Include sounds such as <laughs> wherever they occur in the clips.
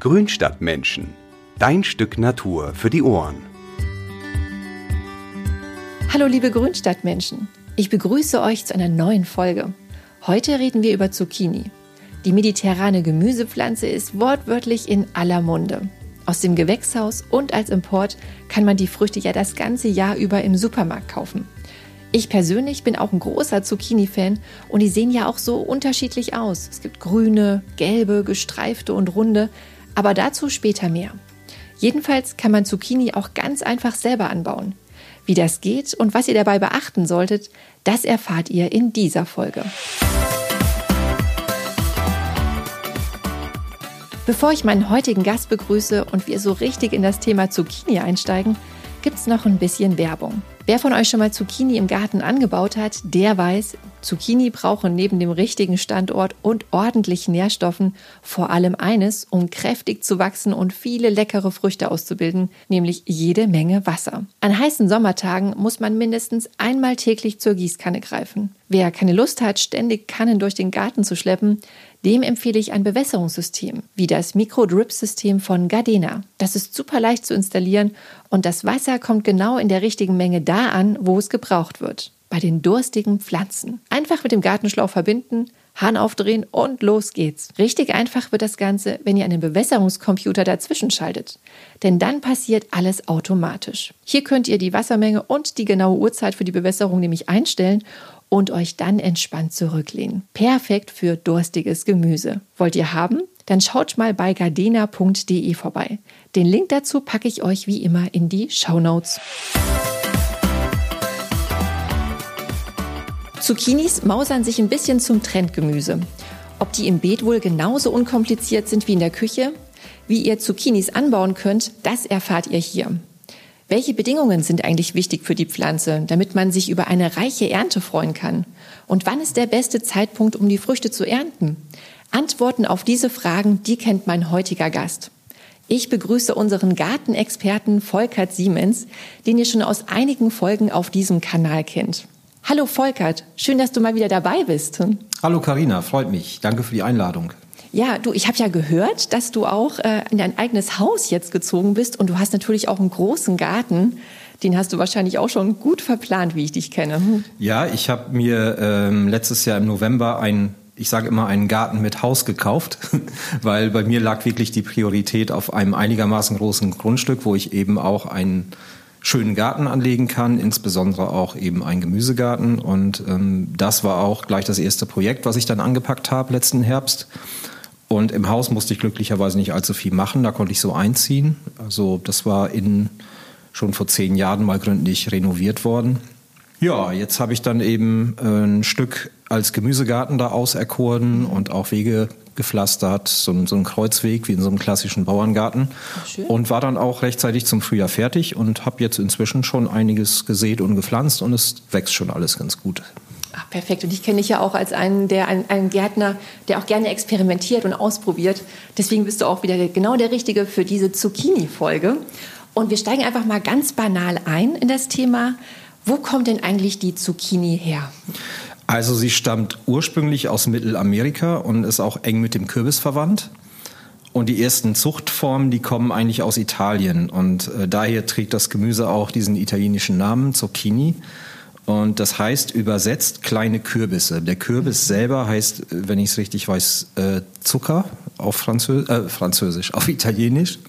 Grünstadtmenschen. Dein Stück Natur für die Ohren. Hallo liebe Grünstadtmenschen. Ich begrüße euch zu einer neuen Folge. Heute reden wir über Zucchini. Die mediterrane Gemüsepflanze ist wortwörtlich in aller Munde. Aus dem Gewächshaus und als Import kann man die Früchte ja das ganze Jahr über im Supermarkt kaufen. Ich persönlich bin auch ein großer Zucchini-Fan und die sehen ja auch so unterschiedlich aus. Es gibt grüne, gelbe, gestreifte und runde, aber dazu später mehr. Jedenfalls kann man Zucchini auch ganz einfach selber anbauen. Wie das geht und was ihr dabei beachten solltet, das erfahrt ihr in dieser Folge. Bevor ich meinen heutigen Gast begrüße und wir so richtig in das Thema Zucchini einsteigen, gibt's noch ein bisschen Werbung. Wer von euch schon mal Zucchini im Garten angebaut hat, der weiß, Zucchini brauchen neben dem richtigen Standort und ordentlichen Nährstoffen vor allem eines, um kräftig zu wachsen und viele leckere Früchte auszubilden, nämlich jede Menge Wasser. An heißen Sommertagen muss man mindestens einmal täglich zur Gießkanne greifen. Wer keine Lust hat, ständig Kannen durch den Garten zu schleppen, dem empfehle ich ein Bewässerungssystem, wie das Micro-Drip-System von Gardena. Das ist super leicht zu installieren und das Wasser kommt genau in der richtigen Menge da an, wo es gebraucht wird. Bei den durstigen Pflanzen. Einfach mit dem Gartenschlauch verbinden, Hahn aufdrehen und los geht's. Richtig einfach wird das Ganze, wenn ihr einen Bewässerungscomputer dazwischen schaltet. Denn dann passiert alles automatisch. Hier könnt ihr die Wassermenge und die genaue Uhrzeit für die Bewässerung nämlich einstellen und euch dann entspannt zurücklehnen. Perfekt für durstiges Gemüse. Wollt ihr haben? Dann schaut mal bei gardena.de vorbei. Den Link dazu packe ich euch wie immer in die Show Notes. Zucchinis mausern sich ein bisschen zum Trendgemüse. Ob die im Beet wohl genauso unkompliziert sind wie in der Küche? Wie ihr Zucchinis anbauen könnt, das erfahrt ihr hier. Welche Bedingungen sind eigentlich wichtig für die Pflanze, damit man sich über eine reiche Ernte freuen kann? Und wann ist der beste Zeitpunkt, um die Früchte zu ernten? Antworten auf diese Fragen, die kennt mein heutiger Gast. Ich begrüße unseren Gartenexperten Volkert Siemens, den ihr schon aus einigen Folgen auf diesem Kanal kennt. Hallo Volkert, schön, dass du mal wieder dabei bist. Hallo Karina, freut mich. Danke für die Einladung. Ja, du, ich habe ja gehört, dass du auch äh, in dein eigenes Haus jetzt gezogen bist und du hast natürlich auch einen großen Garten. Den hast du wahrscheinlich auch schon gut verplant, wie ich dich kenne. Hm. Ja, ich habe mir ähm, letztes Jahr im November ein ich sage immer, einen Garten mit Haus gekauft, <laughs> weil bei mir lag wirklich die Priorität auf einem einigermaßen großen Grundstück, wo ich eben auch einen schönen Garten anlegen kann, insbesondere auch eben einen Gemüsegarten. Und ähm, das war auch gleich das erste Projekt, was ich dann angepackt habe letzten Herbst. Und im Haus musste ich glücklicherweise nicht allzu viel machen, da konnte ich so einziehen. Also das war in schon vor zehn Jahren mal gründlich renoviert worden. Ja, jetzt habe ich dann eben äh, ein Stück als Gemüsegarten da auserkoren und auch Wege gepflastert, so, so ein Kreuzweg wie in so einem klassischen Bauerngarten. Und war dann auch rechtzeitig zum Frühjahr fertig und habe jetzt inzwischen schon einiges gesät und gepflanzt und es wächst schon alles ganz gut. Ach, perfekt. Und ich kenne dich ja auch als einen, der, einen, einen Gärtner, der auch gerne experimentiert und ausprobiert. Deswegen bist du auch wieder genau der Richtige für diese Zucchini-Folge. Und wir steigen einfach mal ganz banal ein in das Thema. Wo kommt denn eigentlich die Zucchini her? Also sie stammt ursprünglich aus Mittelamerika und ist auch eng mit dem Kürbis verwandt. Und die ersten Zuchtformen, die kommen eigentlich aus Italien. Und äh, daher trägt das Gemüse auch diesen italienischen Namen, Zucchini. Und das heißt übersetzt kleine Kürbisse. Der Kürbis selber heißt, wenn ich es richtig weiß, äh, Zucker auf Französ äh, Französisch, auf Italienisch.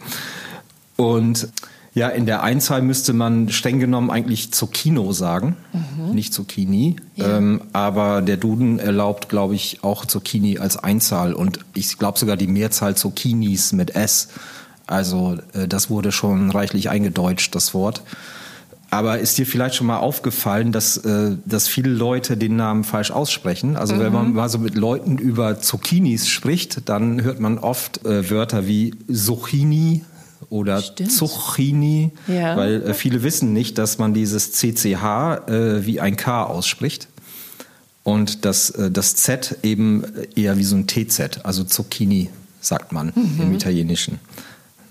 Und ja, in der Einzahl müsste man streng genommen eigentlich Zucchino sagen, mhm. nicht Zucchini. Ja. Ähm, aber der Duden erlaubt, glaube ich, auch Zucchini als Einzahl und ich glaube sogar die Mehrzahl Zucchinis mit S. Also äh, das wurde schon reichlich eingedeutscht, das Wort. Aber ist dir vielleicht schon mal aufgefallen, dass, äh, dass viele Leute den Namen falsch aussprechen? Also mhm. wenn man mhm. mal so mit Leuten über Zucchinis spricht, dann hört man oft äh, Wörter wie Zucchini oder Stimmt. Zucchini, ja. weil äh, viele wissen nicht, dass man dieses CCH äh, wie ein K ausspricht und das, äh, das Z eben eher wie so ein TZ, also Zucchini sagt man mhm. im Italienischen.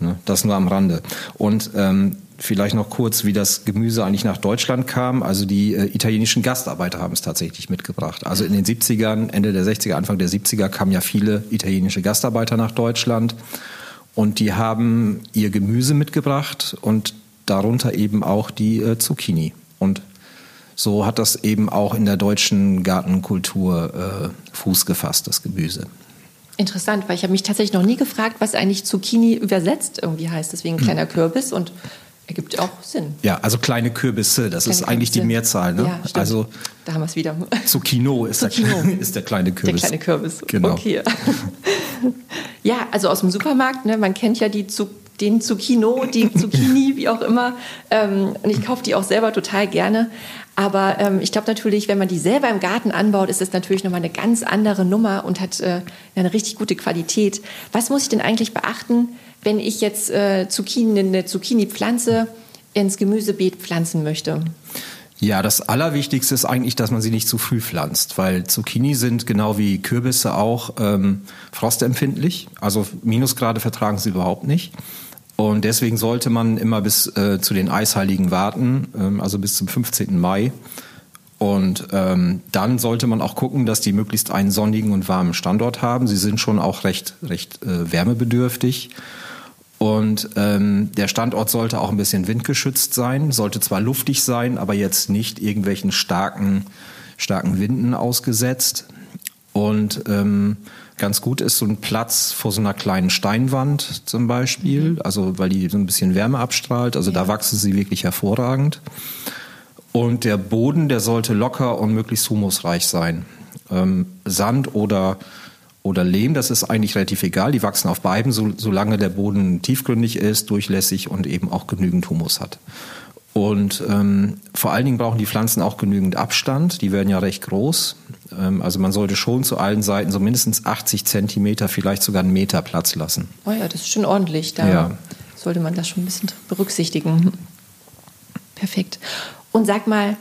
Ne? Das nur am Rande. Und ähm, Vielleicht noch kurz, wie das Gemüse eigentlich nach Deutschland kam. Also die äh, italienischen Gastarbeiter haben es tatsächlich mitgebracht. Also in den 70ern, Ende der 60er, Anfang der 70er kamen ja viele italienische Gastarbeiter nach Deutschland. Und die haben ihr Gemüse mitgebracht und darunter eben auch die äh, Zucchini. Und so hat das eben auch in der deutschen Gartenkultur äh, Fuß gefasst, das Gemüse. Interessant, weil ich habe mich tatsächlich noch nie gefragt, was eigentlich Zucchini übersetzt irgendwie heißt. Deswegen hm. kleiner Kürbis und ergibt auch Sinn. Ja, also kleine Kürbisse, das kleine ist eigentlich Kürbisse. die Mehrzahl. Ne? Ja. Also da haben wir es wieder. Zucchino ist, Zucchino. Der, <laughs> ist der kleine Kürbis. Der kleine Kürbis. Genau. Okay. <laughs> <laughs> ja, also aus dem Supermarkt. Ne, man kennt ja die Zucchini den Zucchino, die Zucchini, wie auch immer. Ähm, und ich kaufe die auch selber total gerne. Aber ähm, ich glaube natürlich, wenn man die selber im Garten anbaut, ist es natürlich nochmal eine ganz andere Nummer und hat äh, eine richtig gute Qualität. Was muss ich denn eigentlich beachten, wenn ich jetzt äh, Zucchini, eine Zucchini-Pflanze ins Gemüsebeet pflanzen möchte? Ja, das Allerwichtigste ist eigentlich, dass man sie nicht zu früh pflanzt, weil Zucchini sind genau wie Kürbisse auch ähm, frostempfindlich. Also Minusgrade vertragen sie überhaupt nicht. Und deswegen sollte man immer bis äh, zu den Eisheiligen warten, ähm, also bis zum 15. Mai. Und ähm, dann sollte man auch gucken, dass die möglichst einen sonnigen und warmen Standort haben. Sie sind schon auch recht, recht äh, wärmebedürftig. Und ähm, der Standort sollte auch ein bisschen windgeschützt sein, sollte zwar luftig sein, aber jetzt nicht irgendwelchen starken, starken Winden ausgesetzt. Und ähm, ganz gut ist so ein Platz vor so einer kleinen Steinwand zum Beispiel, mhm. also weil die so ein bisschen Wärme abstrahlt. Also da wachsen sie wirklich hervorragend. Und der Boden, der sollte locker und möglichst humusreich sein. Ähm, Sand oder oder Lehm, das ist eigentlich relativ egal. Die wachsen auf beiden, so, solange der Boden tiefgründig ist, durchlässig und eben auch genügend Humus hat. Und ähm, vor allen Dingen brauchen die Pflanzen auch genügend Abstand. Die werden ja recht groß. Ähm, also man sollte schon zu allen Seiten so mindestens 80 Zentimeter, vielleicht sogar einen Meter Platz lassen. Oh ja, das ist schon ordentlich. Da ja. sollte man das schon ein bisschen berücksichtigen. Perfekt. Und sag mal,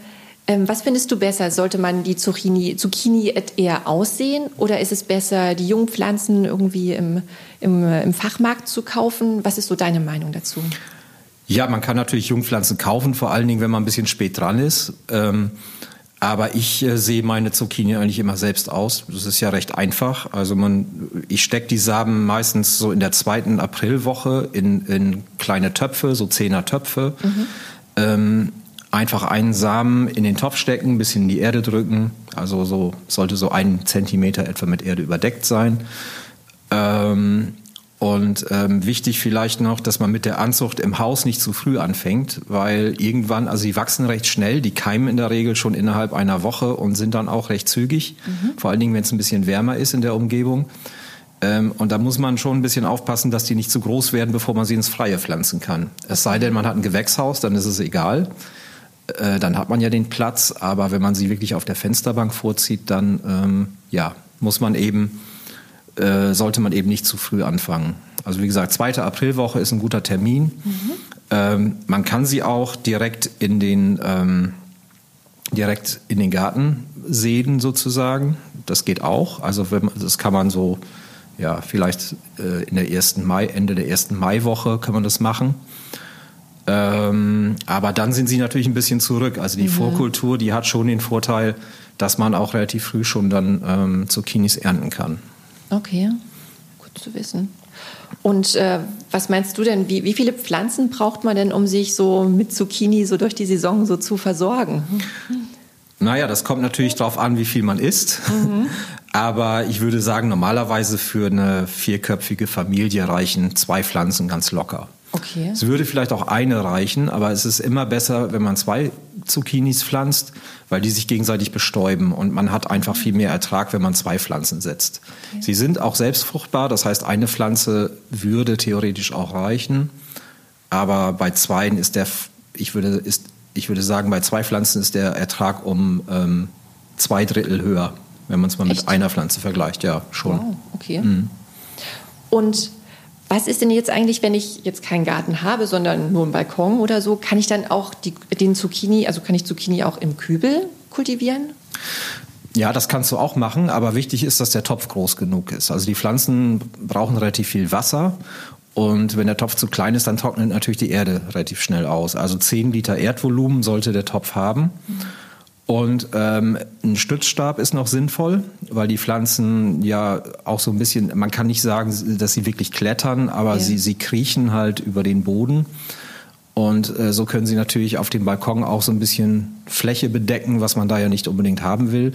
was findest du besser? Sollte man die Zucchini, Zucchini eher aussehen oder ist es besser, die jungen Pflanzen irgendwie im, im, im Fachmarkt zu kaufen? Was ist so deine Meinung dazu? Ja, man kann natürlich Jungpflanzen kaufen, vor allen Dingen, wenn man ein bisschen spät dran ist. Ähm, aber ich äh, sehe meine Zucchini eigentlich immer selbst aus. Das ist ja recht einfach. Also man, ich stecke die Samen meistens so in der zweiten Aprilwoche in, in kleine Töpfe, so Zehner Töpfe. Mhm. Ähm, einfach einen Samen in den Topf stecken, ein bisschen in die Erde drücken. Also so sollte so ein Zentimeter etwa mit Erde überdeckt sein. Ähm, und ähm, wichtig vielleicht noch, dass man mit der Anzucht im Haus nicht zu früh anfängt, weil irgendwann, also sie wachsen recht schnell, die keimen in der Regel schon innerhalb einer Woche und sind dann auch recht zügig, mhm. vor allen Dingen, wenn es ein bisschen wärmer ist in der Umgebung. Ähm, und da muss man schon ein bisschen aufpassen, dass die nicht zu groß werden, bevor man sie ins Freie pflanzen kann. Es sei denn, man hat ein Gewächshaus, dann ist es egal. Äh, dann hat man ja den Platz, aber wenn man sie wirklich auf der Fensterbank vorzieht, dann ähm, ja, muss man eben äh, sollte man eben nicht zu früh anfangen. Also wie gesagt, zweite Aprilwoche ist ein guter Termin. Mhm. Ähm, man kann sie auch direkt in den ähm, direkt in den Garten sehen sozusagen. Das geht auch. Also wenn, das kann man so ja vielleicht äh, in der ersten Mai Ende der ersten Maiwoche kann man das machen. Ähm, aber dann sind sie natürlich ein bisschen zurück. Also die mhm. Vorkultur, die hat schon den Vorteil, dass man auch relativ früh schon dann ähm, Zucchinis ernten kann. Okay, gut zu wissen. Und äh, was meinst du denn, wie, wie viele Pflanzen braucht man denn, um sich so mit Zucchini so durch die Saison so zu versorgen? Naja, das kommt natürlich darauf an, wie viel man isst. Mhm. <laughs> Aber ich würde sagen, normalerweise für eine vierköpfige Familie reichen zwei Pflanzen ganz locker. Okay. Es würde vielleicht auch eine reichen, aber es ist immer besser, wenn man zwei Zucchinis pflanzt, weil die sich gegenseitig bestäuben und man hat einfach viel mehr Ertrag, wenn man zwei Pflanzen setzt. Okay. Sie sind auch selbstfruchtbar, das heißt, eine Pflanze würde theoretisch auch reichen, aber bei zweien ist der, ich würde, ist, ich würde sagen, bei zwei Pflanzen ist der Ertrag um ähm, zwei Drittel höher, wenn man es mal Echt? mit einer Pflanze vergleicht, ja, schon. Wow, okay. Mhm. Und was ist denn jetzt eigentlich, wenn ich jetzt keinen Garten habe, sondern nur einen Balkon oder so? Kann ich dann auch die, den Zucchini, also kann ich Zucchini auch im Kübel kultivieren? Ja, das kannst du auch machen, aber wichtig ist, dass der Topf groß genug ist. Also die Pflanzen brauchen relativ viel Wasser und wenn der Topf zu klein ist, dann trocknet natürlich die Erde relativ schnell aus. Also 10 Liter Erdvolumen sollte der Topf haben. Mhm. Und ähm, ein Stützstab ist noch sinnvoll, weil die Pflanzen ja auch so ein bisschen, man kann nicht sagen, dass sie wirklich klettern, aber ja. sie, sie kriechen halt über den Boden. Und äh, so können sie natürlich auf dem Balkon auch so ein bisschen Fläche bedecken, was man da ja nicht unbedingt haben will.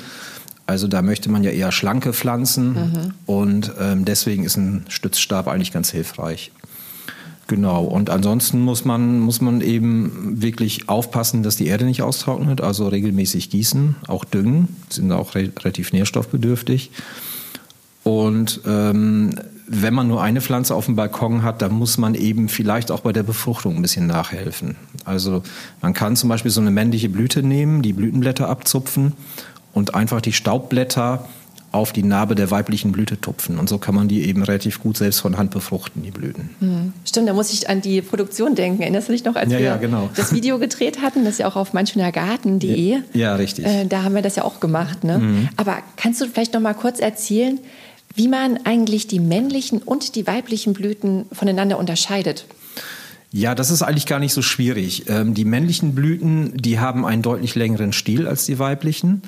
Also da möchte man ja eher schlanke Pflanzen mhm. und ähm, deswegen ist ein Stützstab eigentlich ganz hilfreich. Genau. Und ansonsten muss man, muss man eben wirklich aufpassen, dass die Erde nicht austrocknet, also regelmäßig gießen, auch düngen, sind auch re relativ nährstoffbedürftig. Und ähm, wenn man nur eine Pflanze auf dem Balkon hat, dann muss man eben vielleicht auch bei der Befruchtung ein bisschen nachhelfen. Also man kann zum Beispiel so eine männliche Blüte nehmen, die Blütenblätter abzupfen und einfach die Staubblätter auf die Narbe der weiblichen Blüte tupfen. Und so kann man die eben relativ gut selbst von Hand befruchten, die Blüten. Hm. Stimmt, da muss ich an die Produktion denken. Erinnerst du dich noch, als ja, wir ja, genau. das Video gedreht hatten? Das ist ja auch auf meinschönergarten.de. Ja, ja, richtig. Äh, da haben wir das ja auch gemacht. Ne? Mhm. Aber kannst du vielleicht noch mal kurz erzählen, wie man eigentlich die männlichen und die weiblichen Blüten voneinander unterscheidet? Ja, das ist eigentlich gar nicht so schwierig. Ähm, die männlichen Blüten, die haben einen deutlich längeren Stiel als die weiblichen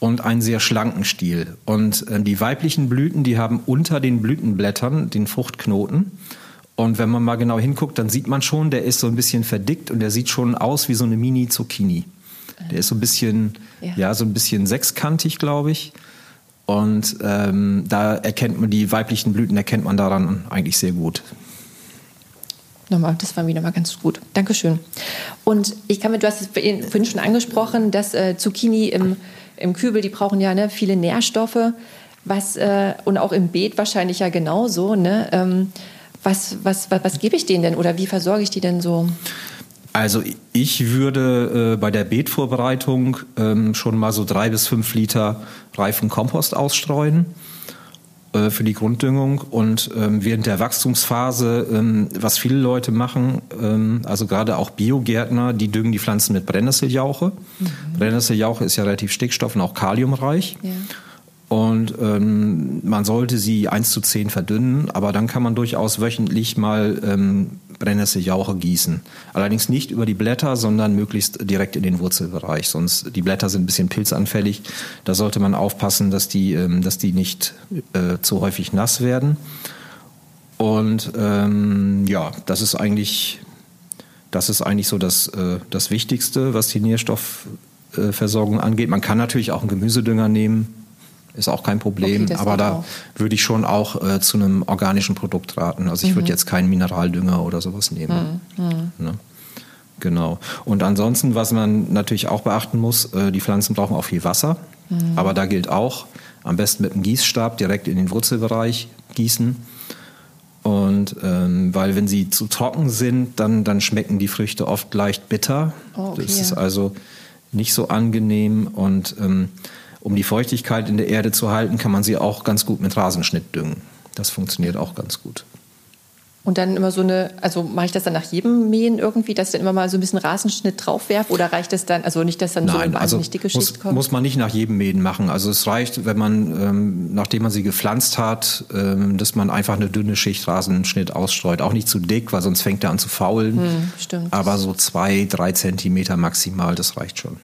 und einen sehr schlanken Stiel. Und äh, die weiblichen Blüten, die haben unter den Blütenblättern den Fruchtknoten. Und wenn man mal genau hinguckt, dann sieht man schon, der ist so ein bisschen verdickt und der sieht schon aus wie so eine Mini-Zucchini. Der ist so ein bisschen, ja, ja so ein bisschen sechskantig, glaube ich. Und ähm, da erkennt man die weiblichen Blüten, erkennt man daran eigentlich sehr gut. Nochmal, das war wieder mal ganz gut. Dankeschön. Und ich kann mir, du hast es vorhin schon angesprochen, dass äh, Zucchini im im Kübel, die brauchen ja ne, viele Nährstoffe, was, äh, und auch im Beet wahrscheinlich ja genauso. Ne? Ähm, was, was, was, was gebe ich denen denn oder wie versorge ich die denn so? Also ich würde äh, bei der Beetvorbereitung ähm, schon mal so drei bis fünf Liter reifen Kompost ausstreuen. Äh, für die Grunddüngung und ähm, während der Wachstumsphase, ähm, was viele Leute machen, ähm, also gerade auch Biogärtner, die düngen die Pflanzen mit Brennnesseljauche. Mhm. Brennnesseljauche ist ja relativ stickstoff- und auch kaliumreich. Ja. Und ähm, man sollte sie 1 zu 10 verdünnen, aber dann kann man durchaus wöchentlich mal ähm, Brennnesseljauche gießen. Allerdings nicht über die Blätter, sondern möglichst direkt in den Wurzelbereich. Sonst die Blätter sind ein bisschen pilzanfällig. Da sollte man aufpassen, dass die, ähm, dass die nicht äh, zu häufig nass werden. Und ähm, ja, das ist eigentlich, das ist eigentlich so das, äh, das Wichtigste, was die Nährstoffversorgung angeht. Man kann natürlich auch einen Gemüsedünger nehmen ist auch kein Problem. Okay, aber da auch. würde ich schon auch äh, zu einem organischen Produkt raten. Also ich mhm. würde jetzt keinen Mineraldünger oder sowas nehmen. Mhm. mhm. Ne? Genau. Und ansonsten, was man natürlich auch beachten muss, äh, die Pflanzen brauchen auch viel Wasser. Mhm. Aber da gilt auch, am besten mit einem Gießstab direkt in den Wurzelbereich gießen. Und ähm, weil wenn sie zu trocken sind, dann, dann schmecken die Früchte oft leicht bitter. Oh, okay, das ist also nicht so angenehm. Und ähm, um die Feuchtigkeit in der Erde zu halten, kann man sie auch ganz gut mit Rasenschnitt düngen. Das funktioniert auch ganz gut. Und dann immer so eine, also mache ich das dann nach jedem Mähen irgendwie, dass ich dann immer mal so ein bisschen Rasenschnitt draufwerfe oder reicht das dann, also nicht, dass dann Nein, so eine also wahnsinnig dicke muss, Schicht kommt? Muss man nicht nach jedem Mähen machen. Also es reicht, wenn man, ähm, nachdem man sie gepflanzt hat, ähm, dass man einfach eine dünne Schicht Rasenschnitt ausstreut. Auch nicht zu dick, weil sonst fängt er an zu faulen. Hm, stimmt. Aber so zwei, drei Zentimeter maximal, das reicht schon.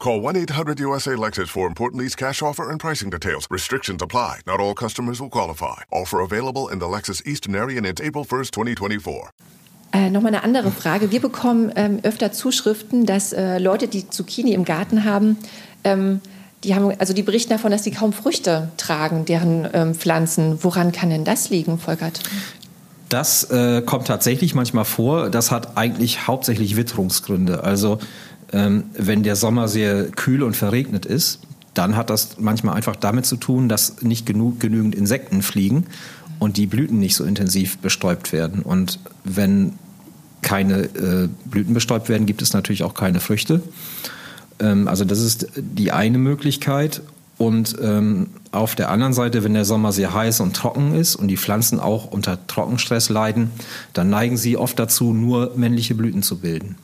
Call 1 800 USA Lexus for important lease cash offer and pricing details. Restrictions apply. Not all customers will qualify. Offer available in the Lexus Eastern area and it's April 1st, 2024. Äh, Nochmal eine andere Frage. Wir bekommen ähm, öfter Zuschriften, dass äh, Leute, die Zucchini im Garten haben, ähm, die haben, also die berichten davon, dass sie kaum Früchte tragen, deren ähm, Pflanzen. Woran kann denn das liegen, Volkert? Das äh, kommt tatsächlich manchmal vor. Das hat eigentlich hauptsächlich Witterungsgründe. Also ähm, wenn der Sommer sehr kühl und verregnet ist, dann hat das manchmal einfach damit zu tun, dass nicht genug, genügend Insekten fliegen und die Blüten nicht so intensiv bestäubt werden. Und wenn keine äh, Blüten bestäubt werden, gibt es natürlich auch keine Früchte. Ähm, also das ist die eine Möglichkeit. Und ähm, auf der anderen Seite, wenn der Sommer sehr heiß und trocken ist und die Pflanzen auch unter Trockenstress leiden, dann neigen sie oft dazu, nur männliche Blüten zu bilden.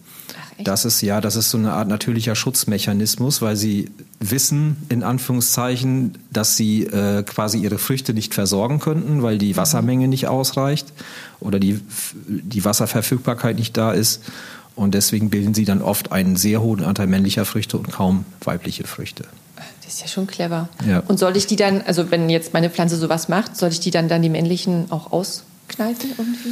Das ist ja, das ist so eine Art natürlicher Schutzmechanismus, weil sie wissen, in Anführungszeichen, dass sie äh, quasi ihre Früchte nicht versorgen könnten, weil die Wassermenge nicht ausreicht oder die, die Wasserverfügbarkeit nicht da ist. Und deswegen bilden sie dann oft einen sehr hohen Anteil männlicher Früchte und kaum weibliche Früchte. Das ist ja schon clever. Ja. Und soll ich die dann, also wenn jetzt meine Pflanze sowas macht, soll ich die dann, dann die männlichen auch auskneifen irgendwie?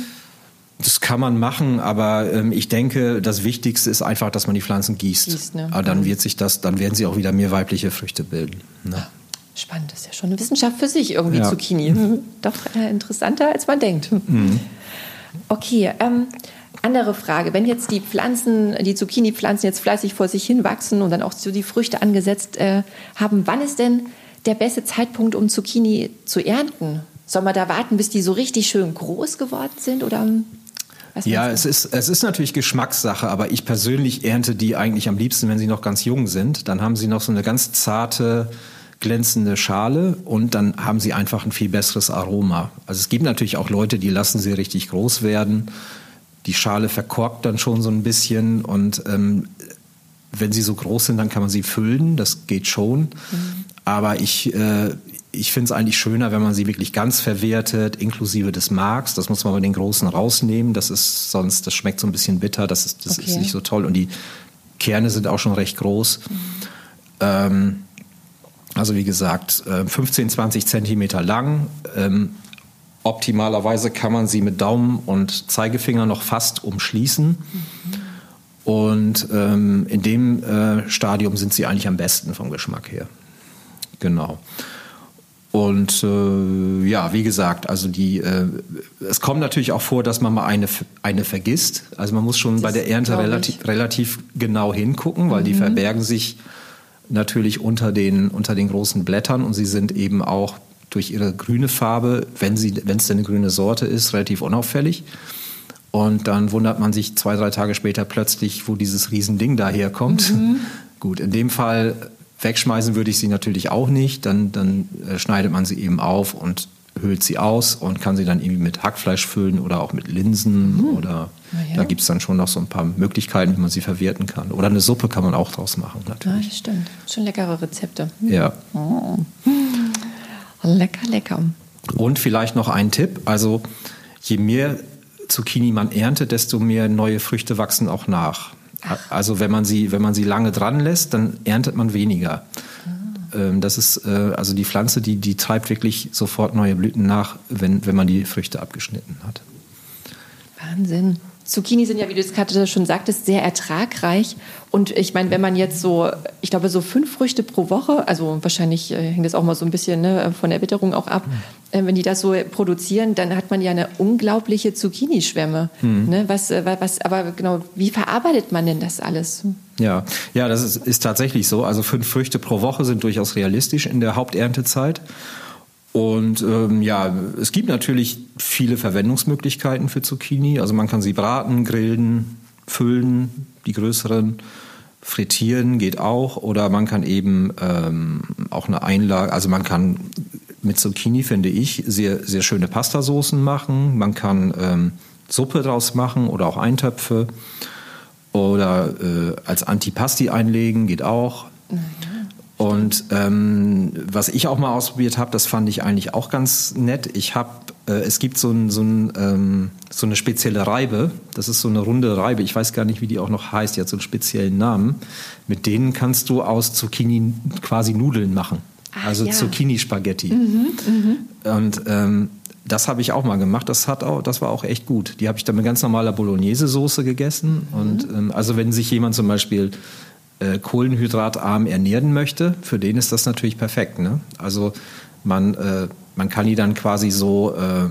Das kann man machen, aber ähm, ich denke, das Wichtigste ist einfach, dass man die Pflanzen gießt. Gießt, ne? Aber dann wird sich das, dann werden sie auch wieder mehr weibliche Früchte bilden. Ne? Spannend, das ist ja schon eine Wissenschaft für sich irgendwie, Ja. Zucchini. <laughs> Doch äh, interessanter, als man denkt. Okay, ähm, andere Frage. Wenn jetzt die Pflanzen, die Zucchini-Pflanzen jetzt fleißig vor sich hin wachsen und dann auch so die Früchte angesetzt äh, haben, wann ist denn der beste Zeitpunkt, um Zucchini zu ernten? Soll man da warten, bis die so richtig schön groß geworden sind? Oder was Ja, es ist, es ist natürlich Geschmackssache, aber ich persönlich ernte die eigentlich am liebsten, wenn sie noch ganz jung sind. Dann haben sie noch so eine ganz zarte, glänzende Schale und dann haben sie einfach ein viel besseres Aroma. Also es gibt natürlich auch Leute, die lassen sie richtig groß werden. Die Schale verkorkt dann schon so ein bisschen und ähm, wenn sie so groß sind, dann kann man sie füllen, das geht schon. Aber ich, äh, ich finde es eigentlich schöner, wenn man sie wirklich ganz verwertet, inklusive des Marks. Das muss man bei den großen rausnehmen. Das ist sonst, das schmeckt so ein bisschen bitter. Das ist, das ist Okay. nicht so toll. Und die Kerne sind auch schon recht groß. Ähm, also wie gesagt, äh, 15, 20 Zentimeter lang. Ähm, optimalerweise kann man sie mit Daumen und Zeigefinger noch fast umschließen. Und ähm, in dem äh, Stadium sind sie eigentlich am besten vom Geschmack her. Genau. Und äh, ja, wie gesagt, also die, äh, es kommt natürlich auch vor, dass man mal eine, eine vergisst. Also man muss schon bei der Ernte relativ, relativ genau hingucken, weil die verbergen sich natürlich unter den, unter den großen Blättern und sie sind eben auch durch ihre grüne Farbe, wenn es denn eine grüne Sorte ist, relativ unauffällig. Und dann wundert man sich zwei, drei Tage später plötzlich, wo dieses Riesending daherkommt. <laughs> Gut, in dem Fall wegschmeißen würde ich sie natürlich auch nicht. Dann, dann äh, schneidet man sie eben auf und höhlt sie aus und kann sie dann irgendwie mit Hackfleisch füllen oder auch mit Linsen oder ja. da gibt es dann schon noch so ein paar Möglichkeiten, wie man sie verwerten kann. Oder eine Suppe kann man auch draus machen, Ja, natürlich. das stimmt. Schon leckere Rezepte. Ja. Lecker, lecker. Und vielleicht noch ein Tipp, also je mehr Zucchini man erntet, desto mehr neue Früchte wachsen auch nach. Also wenn man sie, wenn man sie lange dran lässt, dann erntet man weniger. Ähm, Das ist äh, also die Pflanze, die, die treibt wirklich sofort neue Blüten nach, wenn, wenn man die Früchte abgeschnitten hat. Wahnsinn. Zucchini sind ja, wie du es gerade schon sagtest, sehr ertragreich. Und ich meine, wenn man jetzt so, ich glaube, so fünf Früchte pro Woche, also wahrscheinlich äh, hängt das auch mal so ein bisschen ne, von der Witterung auch ab, äh, wenn die das so produzieren, dann hat man ja eine unglaubliche Zucchini-Schwemme. Ne? Was, äh, was, aber genau, wie verarbeitet man denn das alles? Ja, ja, das ist, ist tatsächlich so. Also fünf Früchte pro Woche sind durchaus realistisch in der Haupterntezeit. Und ähm, ja, es gibt natürlich viele Verwendungsmöglichkeiten für Zucchini. Also man kann sie braten, grillen, füllen, die größeren, frittieren geht auch. Oder man kann eben ähm, auch eine Einlage, also man kann mit Zucchini, finde ich, sehr, sehr schöne Pastasoßen machen. Man kann ähm, Suppe draus machen oder auch Eintöpfe. Oder äh, als Antipasti einlegen geht auch. Und ähm, was ich auch mal ausprobiert habe, das fand ich eigentlich auch ganz nett. Ich habe, äh, es gibt so, ein, so, ein, ähm, so eine spezielle Reibe. Das ist so eine runde Reibe. Ich weiß gar nicht, wie die auch noch heißt. Die hat so einen speziellen Namen. Mit denen kannst du aus Zucchini quasi Nudeln machen. Ah, also ja. Zucchini-Spaghetti. Und ähm, das habe ich auch mal gemacht. Das hat auch, das war auch echt gut. Die habe ich dann mit ganz normaler Bolognese-Soße gegessen. Und ähm, also wenn sich jemand zum Beispiel äh, kohlenhydratarm ernähren möchte, für den ist das natürlich perfekt. Ne? Also man, äh, man kann die dann quasi so, äh,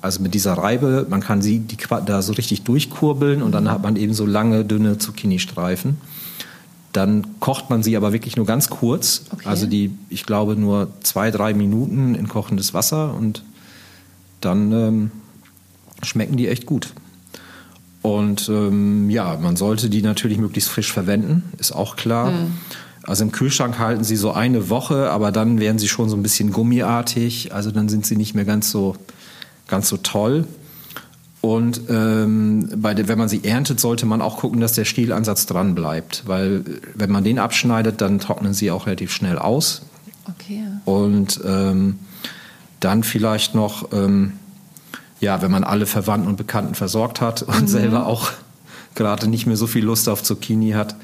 also mit dieser Reibe, man kann sie die, da so richtig durchkurbeln und dann hat man eben so lange, dünne Zucchini-Streifen. Dann kocht man sie aber wirklich nur ganz kurz. Okay. Also die, ich glaube, nur zwei, drei Minuten in kochendes Wasser und dann ähm, schmecken die echt gut. Und ähm, ja, man sollte die natürlich möglichst frisch verwenden, ist auch klar. Also im Kühlschrank halten sie so eine Woche, aber dann werden sie schon so ein bisschen gummiartig. Also dann sind sie nicht mehr ganz so, ganz so toll. Und ähm, bei der, wenn man sie erntet, sollte man auch gucken, dass der Stielansatz dran bleibt. Weil wenn man den abschneidet, dann trocknen sie auch relativ schnell aus. Okay. Und ähm, dann vielleicht noch, ähm, ja, wenn man alle Verwandten und Bekannten versorgt hat und selber auch gerade nicht mehr so viel Lust auf Zucchini hat,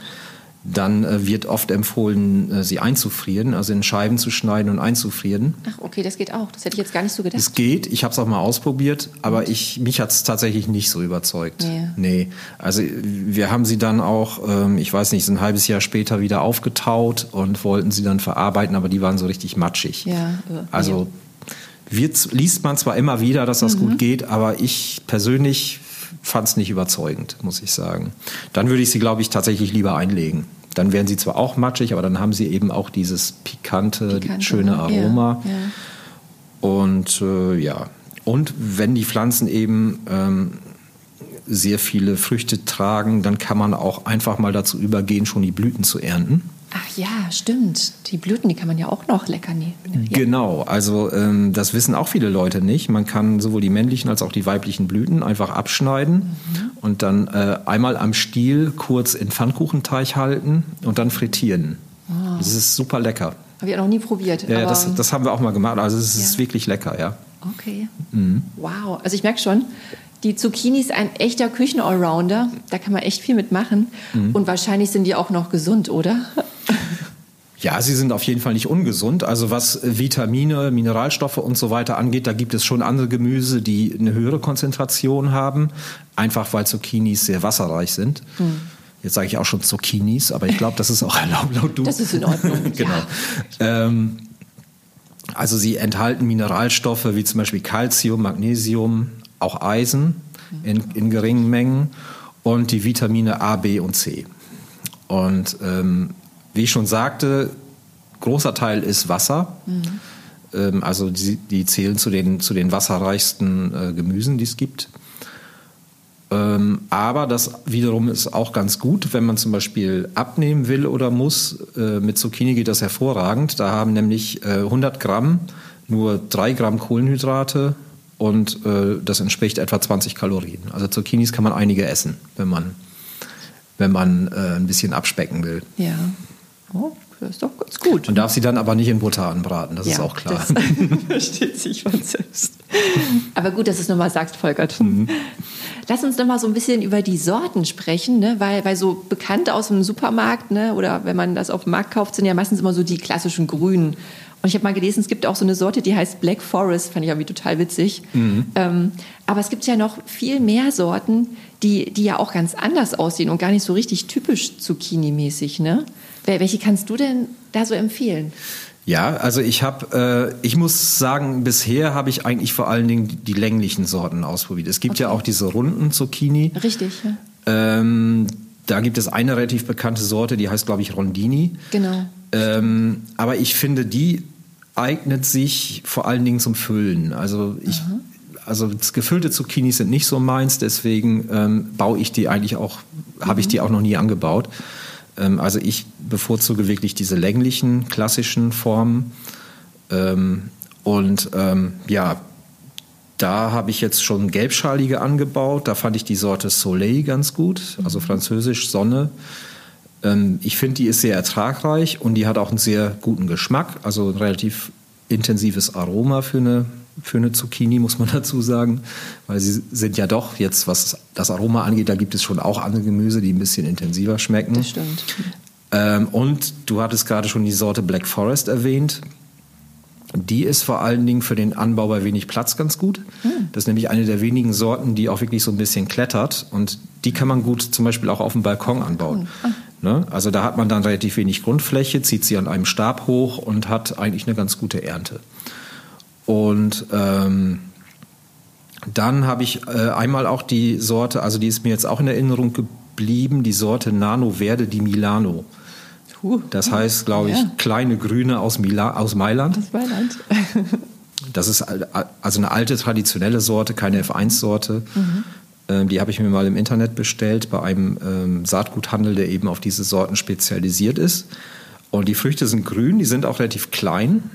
dann äh, wird oft empfohlen, äh, sie einzufrieren, also in Scheiben zu schneiden und einzufrieren. Ach, okay, das geht auch. Das hätte ich jetzt gar nicht so gedacht. Es geht, ich habe es auch mal ausprobiert, aber ich, mich hat es tatsächlich nicht so überzeugt. Nee. nee. Also wir haben sie dann auch, ähm, ich weiß nicht, so ein halbes Jahr später wieder aufgetaut und wollten sie dann verarbeiten, aber die waren so richtig matschig. Ja, Also wird, liest man zwar immer wieder, dass das gut geht, aber ich persönlich fand es nicht überzeugend, muss ich sagen. Dann würde ich sie, glaube ich, tatsächlich lieber einlegen. Dann werden sie zwar auch matschig, aber dann haben sie eben auch dieses pikante, Pikante, schöne ne? Aroma. Ja, ja. Und äh, ja, und wenn die Pflanzen eben ähm, sehr viele Früchte tragen, dann kann man auch einfach mal dazu übergehen, schon die Blüten zu ernten. Ach ja, stimmt. Die Blüten, die kann man ja auch noch lecker nehmen. Ja. Genau, also ähm, das wissen auch viele Leute nicht. Man kann sowohl die männlichen als auch die weiblichen Blüten einfach abschneiden Mhm. und dann äh, einmal am Stiel kurz in Pfannkuchenteig halten und dann frittieren. Das ist super lecker. Habe ich auch noch nie probiert. Ja, das, das haben wir auch mal gemacht. Also es ist Ja. wirklich lecker, ja. Okay. Mhm. Wow. Also ich merke schon, die Zucchini ist ein echter Küchen-Allrounder. Da kann man echt viel mitmachen. Mhm. Und wahrscheinlich sind die auch noch gesund, oder? <laughs> Ja, sie sind auf jeden Fall nicht ungesund. Also was Vitamine, Mineralstoffe und so weiter angeht, da gibt es schon andere Gemüse, die eine höhere Konzentration haben, einfach weil Zucchinis sehr wasserreich sind. Hm. Jetzt sage ich auch schon Zucchinis, aber ich glaube, das ist auch <laughs> erlaubt laut du. Das ist in Ordnung. <laughs> genau. Ähm, also sie enthalten Mineralstoffe wie zum Beispiel Calcium, Magnesium, auch Eisen in, in geringen Mengen und die Vitamine A, B und C. Und ähm, wie ich schon sagte, großer Teil ist Wasser. Ähm, also die, die zählen zu den, zu den wasserreichsten äh, Gemüsen, die es gibt. Ähm, aber das wiederum ist auch ganz gut, wenn man zum Beispiel abnehmen will oder muss. Äh, mit Zucchini geht das hervorragend. Da haben nämlich äh, 100 Gramm nur 3 Gramm Kohlenhydrate und äh, das entspricht etwa 20 Kalorien. Also Zucchinis kann man einige essen, wenn man, wenn man äh, ein bisschen abspecken will. Ja. Oh, das ist doch ganz gut. Man darf sie dann aber nicht in Butter anbraten, das ist auch klar. Das <laughs> versteht sich von selbst. Aber gut, dass du es nochmal sagst, Volkert. Mhm. Lass uns nochmal so ein bisschen über die Sorten sprechen, ne? weil, weil so bekannt aus dem Supermarkt ne? oder wenn man das auf dem Markt kauft, sind ja meistens immer so die klassischen Grünen. Und ich habe mal gelesen, es gibt auch so eine Sorte, die heißt Black Forest, fand ich irgendwie total witzig. Mhm. Ähm, aber es gibt ja noch viel mehr Sorten, die, die ja auch ganz anders aussehen und gar nicht so richtig typisch Zucchini-mäßig. Ne? Wel- Welche kannst du denn da so empfehlen? Ja, also ich habe, äh, ich muss sagen, bisher habe ich eigentlich vor allen Dingen die länglichen Sorten ausprobiert. Es gibt ja auch diese runden Zucchini. Richtig, ja. Ähm, da gibt es eine relativ bekannte Sorte, die heißt, glaube ich, Rondini. Genau. Ähm, aber ich finde, die eignet sich vor allen Dingen zum Füllen. Also ich, also gefüllte Zucchinis sind nicht so meins, deswegen ähm, baue ich die eigentlich auch, habe ich die auch noch nie angebaut. Ähm, also ich bevorzuge wirklich diese länglichen, klassischen Formen. Ähm, und ähm, ja, da habe ich jetzt schon gelbschalige angebaut. Da fand ich die Sorte Soleil ganz gut, also französisch Sonne. Ähm, ich finde, die ist sehr ertragreich und die hat auch einen sehr guten Geschmack, also ein relativ intensives Aroma für eine, für eine Zucchini, muss man <laughs> dazu sagen. Weil sie sind ja doch jetzt, was das Aroma angeht, da gibt es schon auch andere Gemüse, die ein bisschen intensiver schmecken. Das stimmt. Ähm, und du hattest gerade schon die Sorte Black Forest erwähnt. Die ist vor allen Dingen für den Anbau bei wenig Platz ganz gut. Das ist nämlich eine der wenigen Sorten, die auch wirklich so ein bisschen klettert. Und die kann man gut zum Beispiel auch auf dem Balkon anbauen. Ne? Also da hat man dann relativ wenig Grundfläche, zieht sie an einem Stab hoch und hat eigentlich eine ganz gute Ernte. Und ähm, dann habe ich äh, einmal auch die Sorte, also die ist mir jetzt auch in Erinnerung geblieben, die Sorte Nano Verde di Milano. Das heißt, glaube ich, Ja. kleine Grüne aus, Mila aus Mailand. Das Mailand. Das ist al- also eine alte traditionelle Sorte, keine F1-Sorte. Ähm, die habe ich mir mal im Internet bestellt bei einem ähm, Saatguthandel, der eben auf diese Sorten spezialisiert ist. Und die Früchte sind grün, die sind auch relativ klein,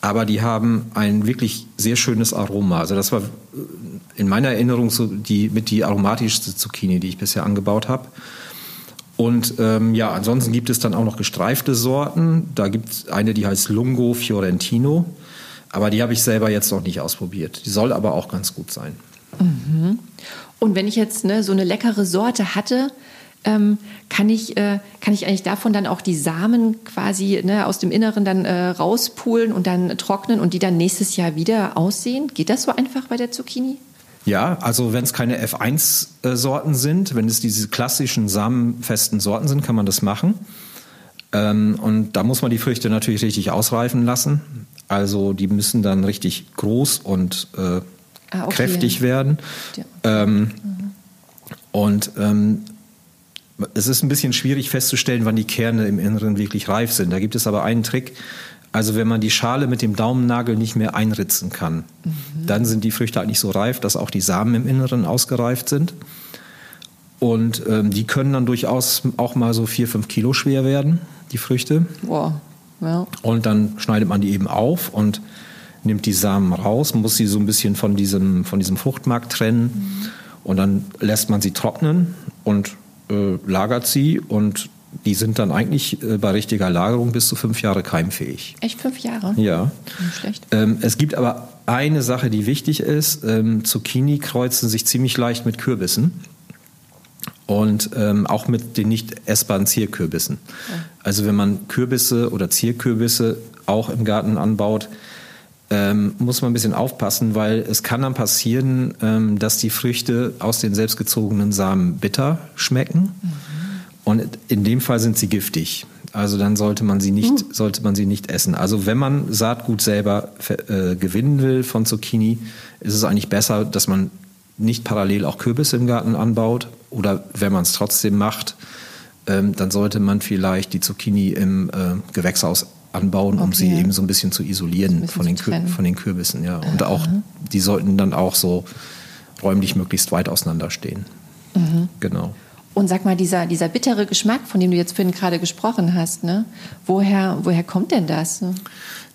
aber die haben ein wirklich sehr schönes Aroma. Also das war in meiner Erinnerung so die mit die aromatischste Zucchini, die ich bisher angebaut habe. Und ähm, ja, ansonsten gibt es dann auch noch gestreifte Sorten. Da gibt es eine, die heißt Lungo Fiorentino. Aber die habe ich selber jetzt noch nicht ausprobiert. Die soll aber auch ganz gut sein. Mhm. Und wenn ich jetzt ne, so eine leckere Sorte hatte, ähm, kann, ich, äh, kann ich eigentlich davon dann auch die Samen quasi ne, aus dem Inneren dann äh, rauspulen und dann trocknen und die dann nächstes Jahr wieder aussehen? Geht das so einfach bei der Zucchini? Ja, also wenn es keine F1-Sorten sind, wenn es diese klassischen samenfesten Sorten sind, kann man das machen. Ähm, und da muss man die Früchte natürlich richtig ausreifen lassen. Also die müssen dann richtig groß und äh, ah, okay. kräftig werden. Ja. Ähm, mhm. Und ähm, es ist ein bisschen schwierig festzustellen, wann die Kerne im Inneren wirklich reif sind. Da gibt es aber einen Trick. Also wenn man die Schale mit dem Daumennagel nicht mehr einritzen kann, mhm. dann sind die Früchte eigentlich so reif, dass auch die Samen im Inneren ausgereift sind. Und ähm, die können dann durchaus auch mal so vier, fünf Kilo schwer werden, die Früchte. Wow. Ja. Und dann schneidet man die eben auf und nimmt die Samen raus, muss sie so ein bisschen von diesem, von diesem Fruchtmark trennen. Mhm. Und dann lässt man sie trocknen und äh, lagert sie und die sind dann eigentlich äh, bei richtiger Lagerung bis zu fünf Jahre keimfähig. Echt fünf Jahre? Ja. Nicht schlecht. Ähm, es gibt aber eine Sache, die wichtig ist. Ähm, Zucchini kreuzen sich ziemlich leicht mit Kürbissen. Und ähm, auch mit den nicht essbaren Zierkürbissen. Ja. Also wenn man Kürbisse oder Zierkürbisse auch im Garten anbaut, ähm, muss man ein bisschen aufpassen, weil es kann dann passieren, ähm, dass die Früchte aus den selbstgezogenen Samen bitter schmecken. Mhm. Und in dem Fall sind sie giftig. Also dann sollte man sie nicht, mhm. sollte man sie nicht essen. Also wenn man Saatgut selber äh, gewinnen will von Zucchini, ist es eigentlich besser, dass man nicht parallel auch Kürbisse im Garten anbaut. Oder wenn man es trotzdem macht, ähm, dann sollte man vielleicht die Zucchini im äh, Gewächshaus anbauen, um sie eben so ein bisschen zu isolieren bisschen von, den zu von den Kürbissen. Ja. Und auch, die sollten dann auch so räumlich möglichst weit auseinanderstehen. Mhm. Genau. Und sag mal, dieser, dieser bittere Geschmack, von dem du jetzt vorhin gerade gesprochen hast, ne? woher, woher kommt denn das?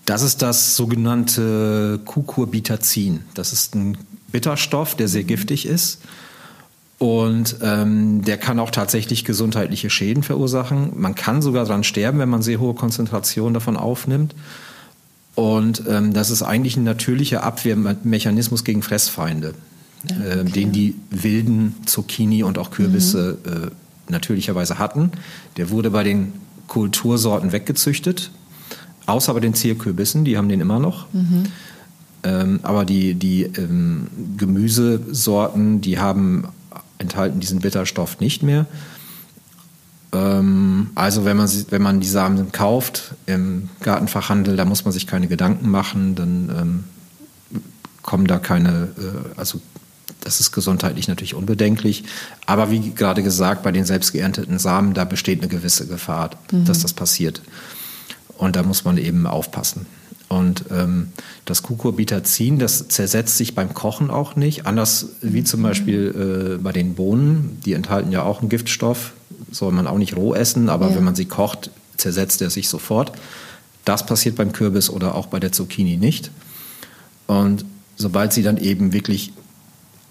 Das ist das sogenannte Cucurbitazin. Das ist ein Bitterstoff, der sehr giftig ist. Und ähm, der kann auch tatsächlich gesundheitliche Schäden verursachen. Man kann sogar daran sterben, wenn man sehr hohe Konzentrationen davon aufnimmt. Und ähm, das ist eigentlich ein natürlicher Abwehrmechanismus gegen Fressfeinde, ja, äh, okay. äh, den die wilden Zucchini und auch Kürbisse mhm. äh, natürlicherweise hatten. Der wurde bei den Kultursorten weggezüchtet, außer bei den Zierkürbissen, die haben den immer noch. Mhm. Ähm, aber die, die ähm, Gemüsesorten, die haben enthalten diesen Bitterstoff nicht mehr. Ähm, also wenn man, wenn man die Samen kauft im Gartenfachhandel, da muss man sich keine Gedanken machen, dann ähm, kommen da keine, äh, also das ist gesundheitlich natürlich unbedenklich. Aber wie gerade gesagt, bei den selbst geernteten Samen, da besteht eine gewisse Gefahr, mhm. dass das passiert. Und da muss man eben aufpassen. Und ähm, das Cucurbitazin, das zersetzt sich beim Kochen auch nicht, anders wie zum Beispiel äh, bei den Bohnen. Die enthalten ja auch einen Giftstoff, soll man auch nicht roh essen, aber ja. wenn man sie kocht, zersetzt er sich sofort. Das passiert beim Kürbis oder auch bei der Zucchini nicht. Und sobald sie dann eben wirklich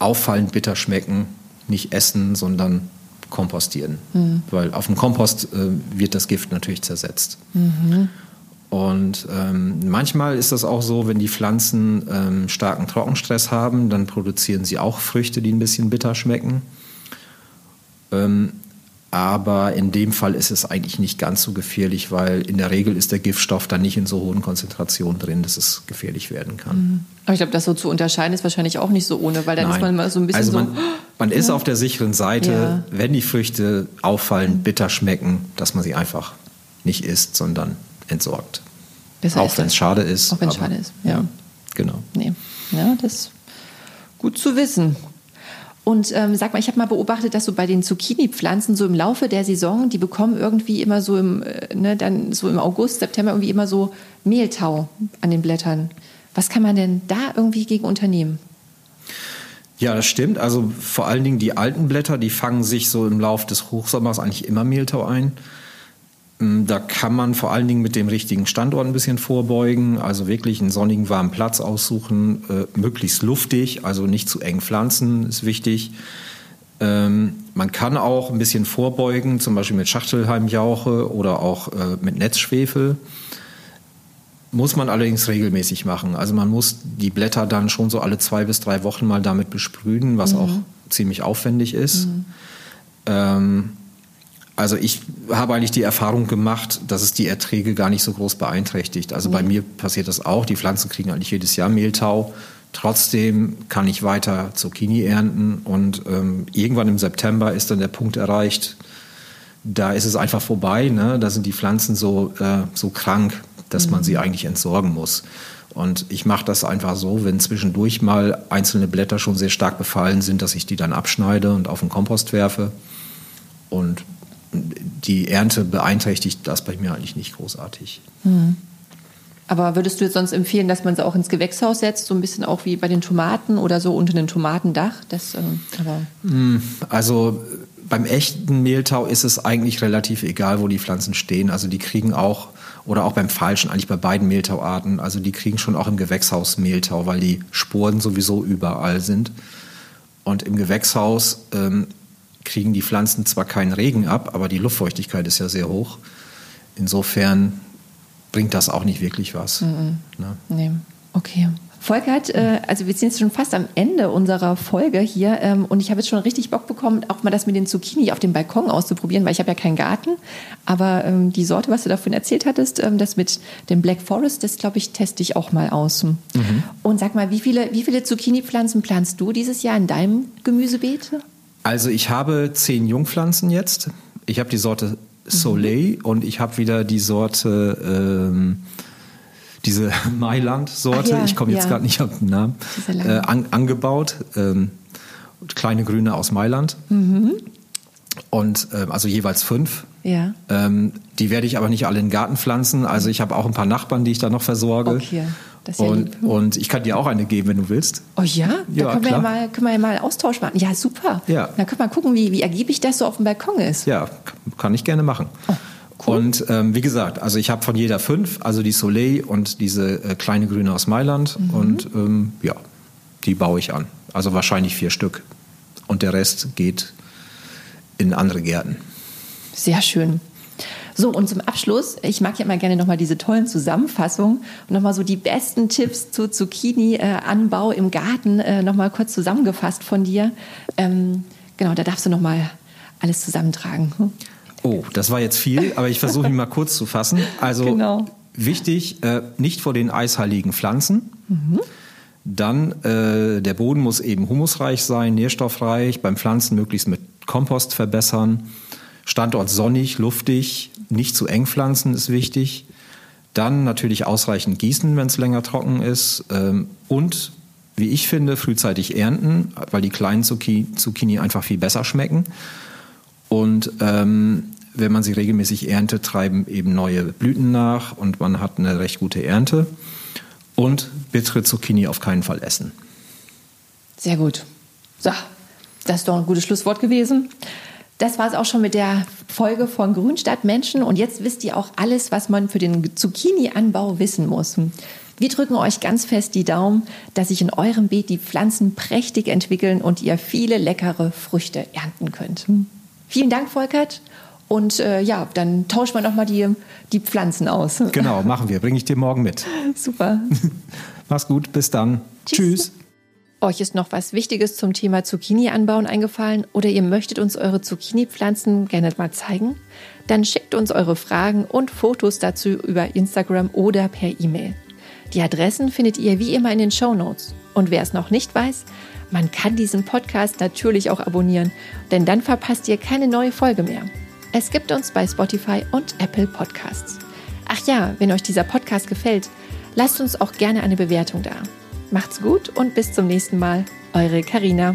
auffallend bitter schmecken, nicht essen, sondern kompostieren. Mhm. Weil auf dem Kompost äh, wird das Gift natürlich zersetzt. Mhm. Und ähm, manchmal ist das auch so, wenn die Pflanzen ähm, starken Trockenstress haben, dann produzieren sie auch Früchte, die ein bisschen bitter schmecken. Ähm, aber in dem Fall ist es eigentlich nicht ganz so gefährlich, weil in der Regel ist der Giftstoff dann nicht in so hohen Konzentrationen drin, dass es gefährlich werden kann. Mhm. Aber ich glaube, das so zu unterscheiden ist wahrscheinlich auch nicht so ohne, weil dann Nein. ist man mal so ein bisschen also man, so. Man ist ja. auf der sicheren Seite, ja. wenn die Früchte auffallend bitter schmecken, dass man sie einfach nicht isst, sondern entsorgt. Besser auch wenn es schade ist. Auch wenn es schade ist, ja. ja. Genau. Nee. Ja, das ist gut zu wissen. Und ähm, sag mal, ich habe mal beobachtet, dass so bei den Zucchini-Pflanzen so im Laufe der Saison, die bekommen irgendwie immer so im, äh, ne, dann so im August, September irgendwie immer so Mehltau an den Blättern. Was kann man denn da irgendwie gegen unternehmen? Ja, das stimmt. Also vor allen Dingen die alten Blätter, die fangen sich so im Laufe des Hochsommers eigentlich immer Mehltau ein. Mm, Da kann man vor allen Dingen mit dem richtigen Standort ein bisschen vorbeugen, also wirklich einen sonnigen, warmen Platz aussuchen, äh, möglichst luftig, also nicht zu eng pflanzen, ist wichtig. Ähm, man kann auch ein bisschen vorbeugen, zum Beispiel mit Schachtelhalmjauche oder auch äh, mit Netzschwefel. Muss man allerdings regelmäßig machen. Also man muss die Blätter dann schon so alle zwei bis drei Wochen mal damit besprühen, was auch ziemlich aufwendig ist. Ähm, also ich habe eigentlich die Erfahrung gemacht, dass es die Erträge gar nicht so groß beeinträchtigt. Also bei mir passiert das auch. Die Pflanzen kriegen eigentlich jedes Jahr Mehltau. Trotzdem kann ich weiter Zucchini ernten und ähm, irgendwann im September ist dann der Punkt erreicht, da ist es einfach vorbei. Ne? Da sind die Pflanzen so, äh, so krank, dass man sie eigentlich entsorgen muss. Und ich mache das einfach so, wenn zwischendurch mal einzelne Blätter schon sehr stark befallen sind, dass ich die dann abschneide und auf den Kompost werfe. Und die Ernte beeinträchtigt das bei mir eigentlich nicht großartig. Aber würdest du jetzt sonst empfehlen, dass man sie auch ins Gewächshaus setzt, so ein bisschen auch wie bei den Tomaten oder so unter einem Tomatendach? Das, ähm, aber Also äh, beim echten Mehltau ist es eigentlich relativ egal, wo die Pflanzen stehen. Also die kriegen auch, oder auch beim falschen, eigentlich bei beiden Mehltauarten, also die kriegen schon auch im Gewächshaus Mehltau, weil die Sporen sowieso überall sind. Und im Gewächshaus ähm, kriegen die Pflanzen zwar keinen Regen ab, aber die Luftfeuchtigkeit ist ja sehr hoch. Insofern bringt das auch nicht wirklich was. Ne? nee, okay. Volkert, äh, also wir sind jetzt schon fast am Ende unserer Folge hier ähm, und ich habe jetzt schon richtig Bock bekommen, auch mal das mit den Zucchini auf dem Balkon auszuprobieren, weil ich habe ja keinen Garten. Aber ähm, die Sorte, was du davon erzählt hattest, ähm, das mit dem Black Forest, das glaube ich, teste ich auch mal aus. Und sag mal, wie viele, wie viele Zucchini-Pflanzen planst du dieses Jahr in deinem Gemüsebeet? Also ich habe zehn Jungpflanzen jetzt. Ich habe die Sorte Soleil und ich habe wieder die Sorte, ähm, diese <laughs> Mailand-Sorte, ja, ich komme jetzt ja. gerade nicht auf den Namen, äh, an, angebaut. Ähm, kleine Grüne aus Mailand. Mhm. Und ähm, also jeweils fünf. Ja. Ähm, die werde ich aber nicht alle in den Garten pflanzen. Also ich habe auch ein paar Nachbarn, die ich da noch versorge. Okay, das ja und, lieb. und ich kann dir auch eine geben, wenn du willst. Oh ja, da Ja, können, wir ja mal, können wir ja mal Austausch machen. Ja, super. Ja. Dann können wir gucken, wie, wie ergiebig das so auf dem Balkon ist. Ja, kann ich gerne machen. Oh, Und ähm, wie gesagt, also ich habe von jeder fünf, also die Soleil und diese äh, kleine Grüne aus Mailand. Mhm. Und ähm, ja, die baue ich an. Also wahrscheinlich vier Stück. Und der Rest geht in andere Gärten. Sehr schön. So, und zum Abschluss, ich mag ja immer gerne nochmal diese tollen Zusammenfassungen und nochmal so die besten Tipps zu Zucchini-Anbau im Garten äh, nochmal kurz zusammengefasst von dir. Ähm, genau, da darfst du nochmal alles zusammentragen. Oh, das war jetzt viel, aber ich versuche ihn mal kurz zu fassen. Also Genau. wichtig, äh, nicht vor den eisheiligen Pflanzen. Dann äh, der Boden muss eben humusreich sein, nährstoffreich, beim Pflanzen möglichst mit Kompost verbessern. Standort sonnig, luftig, nicht zu eng pflanzen ist wichtig. Dann natürlich ausreichend gießen, wenn es länger trocken ist. Ähm, und wie ich finde, frühzeitig ernten, weil die kleinen Zucchini, einfach viel besser schmecken. Und ähm, wenn man sie regelmäßig erntet, treiben eben neue Blüten nach und man hat eine recht gute Ernte. Und bittere Zucchini auf keinen Fall essen. Sehr gut. So, das ist doch ein gutes Schlusswort gewesen. Das war es auch schon mit der Folge von Grünstadt Menschen. Und jetzt wisst ihr auch alles, was man für den Zucchini-Anbau wissen muss. Wir drücken euch ganz fest die Daumen, dass sich in eurem Beet die Pflanzen prächtig entwickeln und ihr viele leckere Früchte ernten könnt. Vielen Dank, Volkert. Und äh, ja, dann tauschen wir nochmal die, die Pflanzen aus. Genau, machen wir. Bringe ich dir morgen mit. <laughs> Super. <laughs> Mach's gut, bis dann. Tschüss. Tschüss. Euch ist noch was Wichtiges zum Thema Zucchini anbauen eingefallen oder ihr möchtet uns eure Zucchini-Pflanzen gerne mal zeigen? Dann schickt uns eure Fragen und Fotos dazu über Instagram oder per E-Mail. Die Adressen findet ihr wie immer in den Show Notes. Und wer es noch nicht weiß, man kann diesen Podcast natürlich auch abonnieren, denn dann verpasst ihr keine neue Folge mehr. Es gibt uns bei Spotify und Apple Podcasts. Ach ja, wenn euch dieser Podcast gefällt, lasst uns auch gerne eine Bewertung da. Macht's gut und bis zum nächsten Mal. Eure Karina.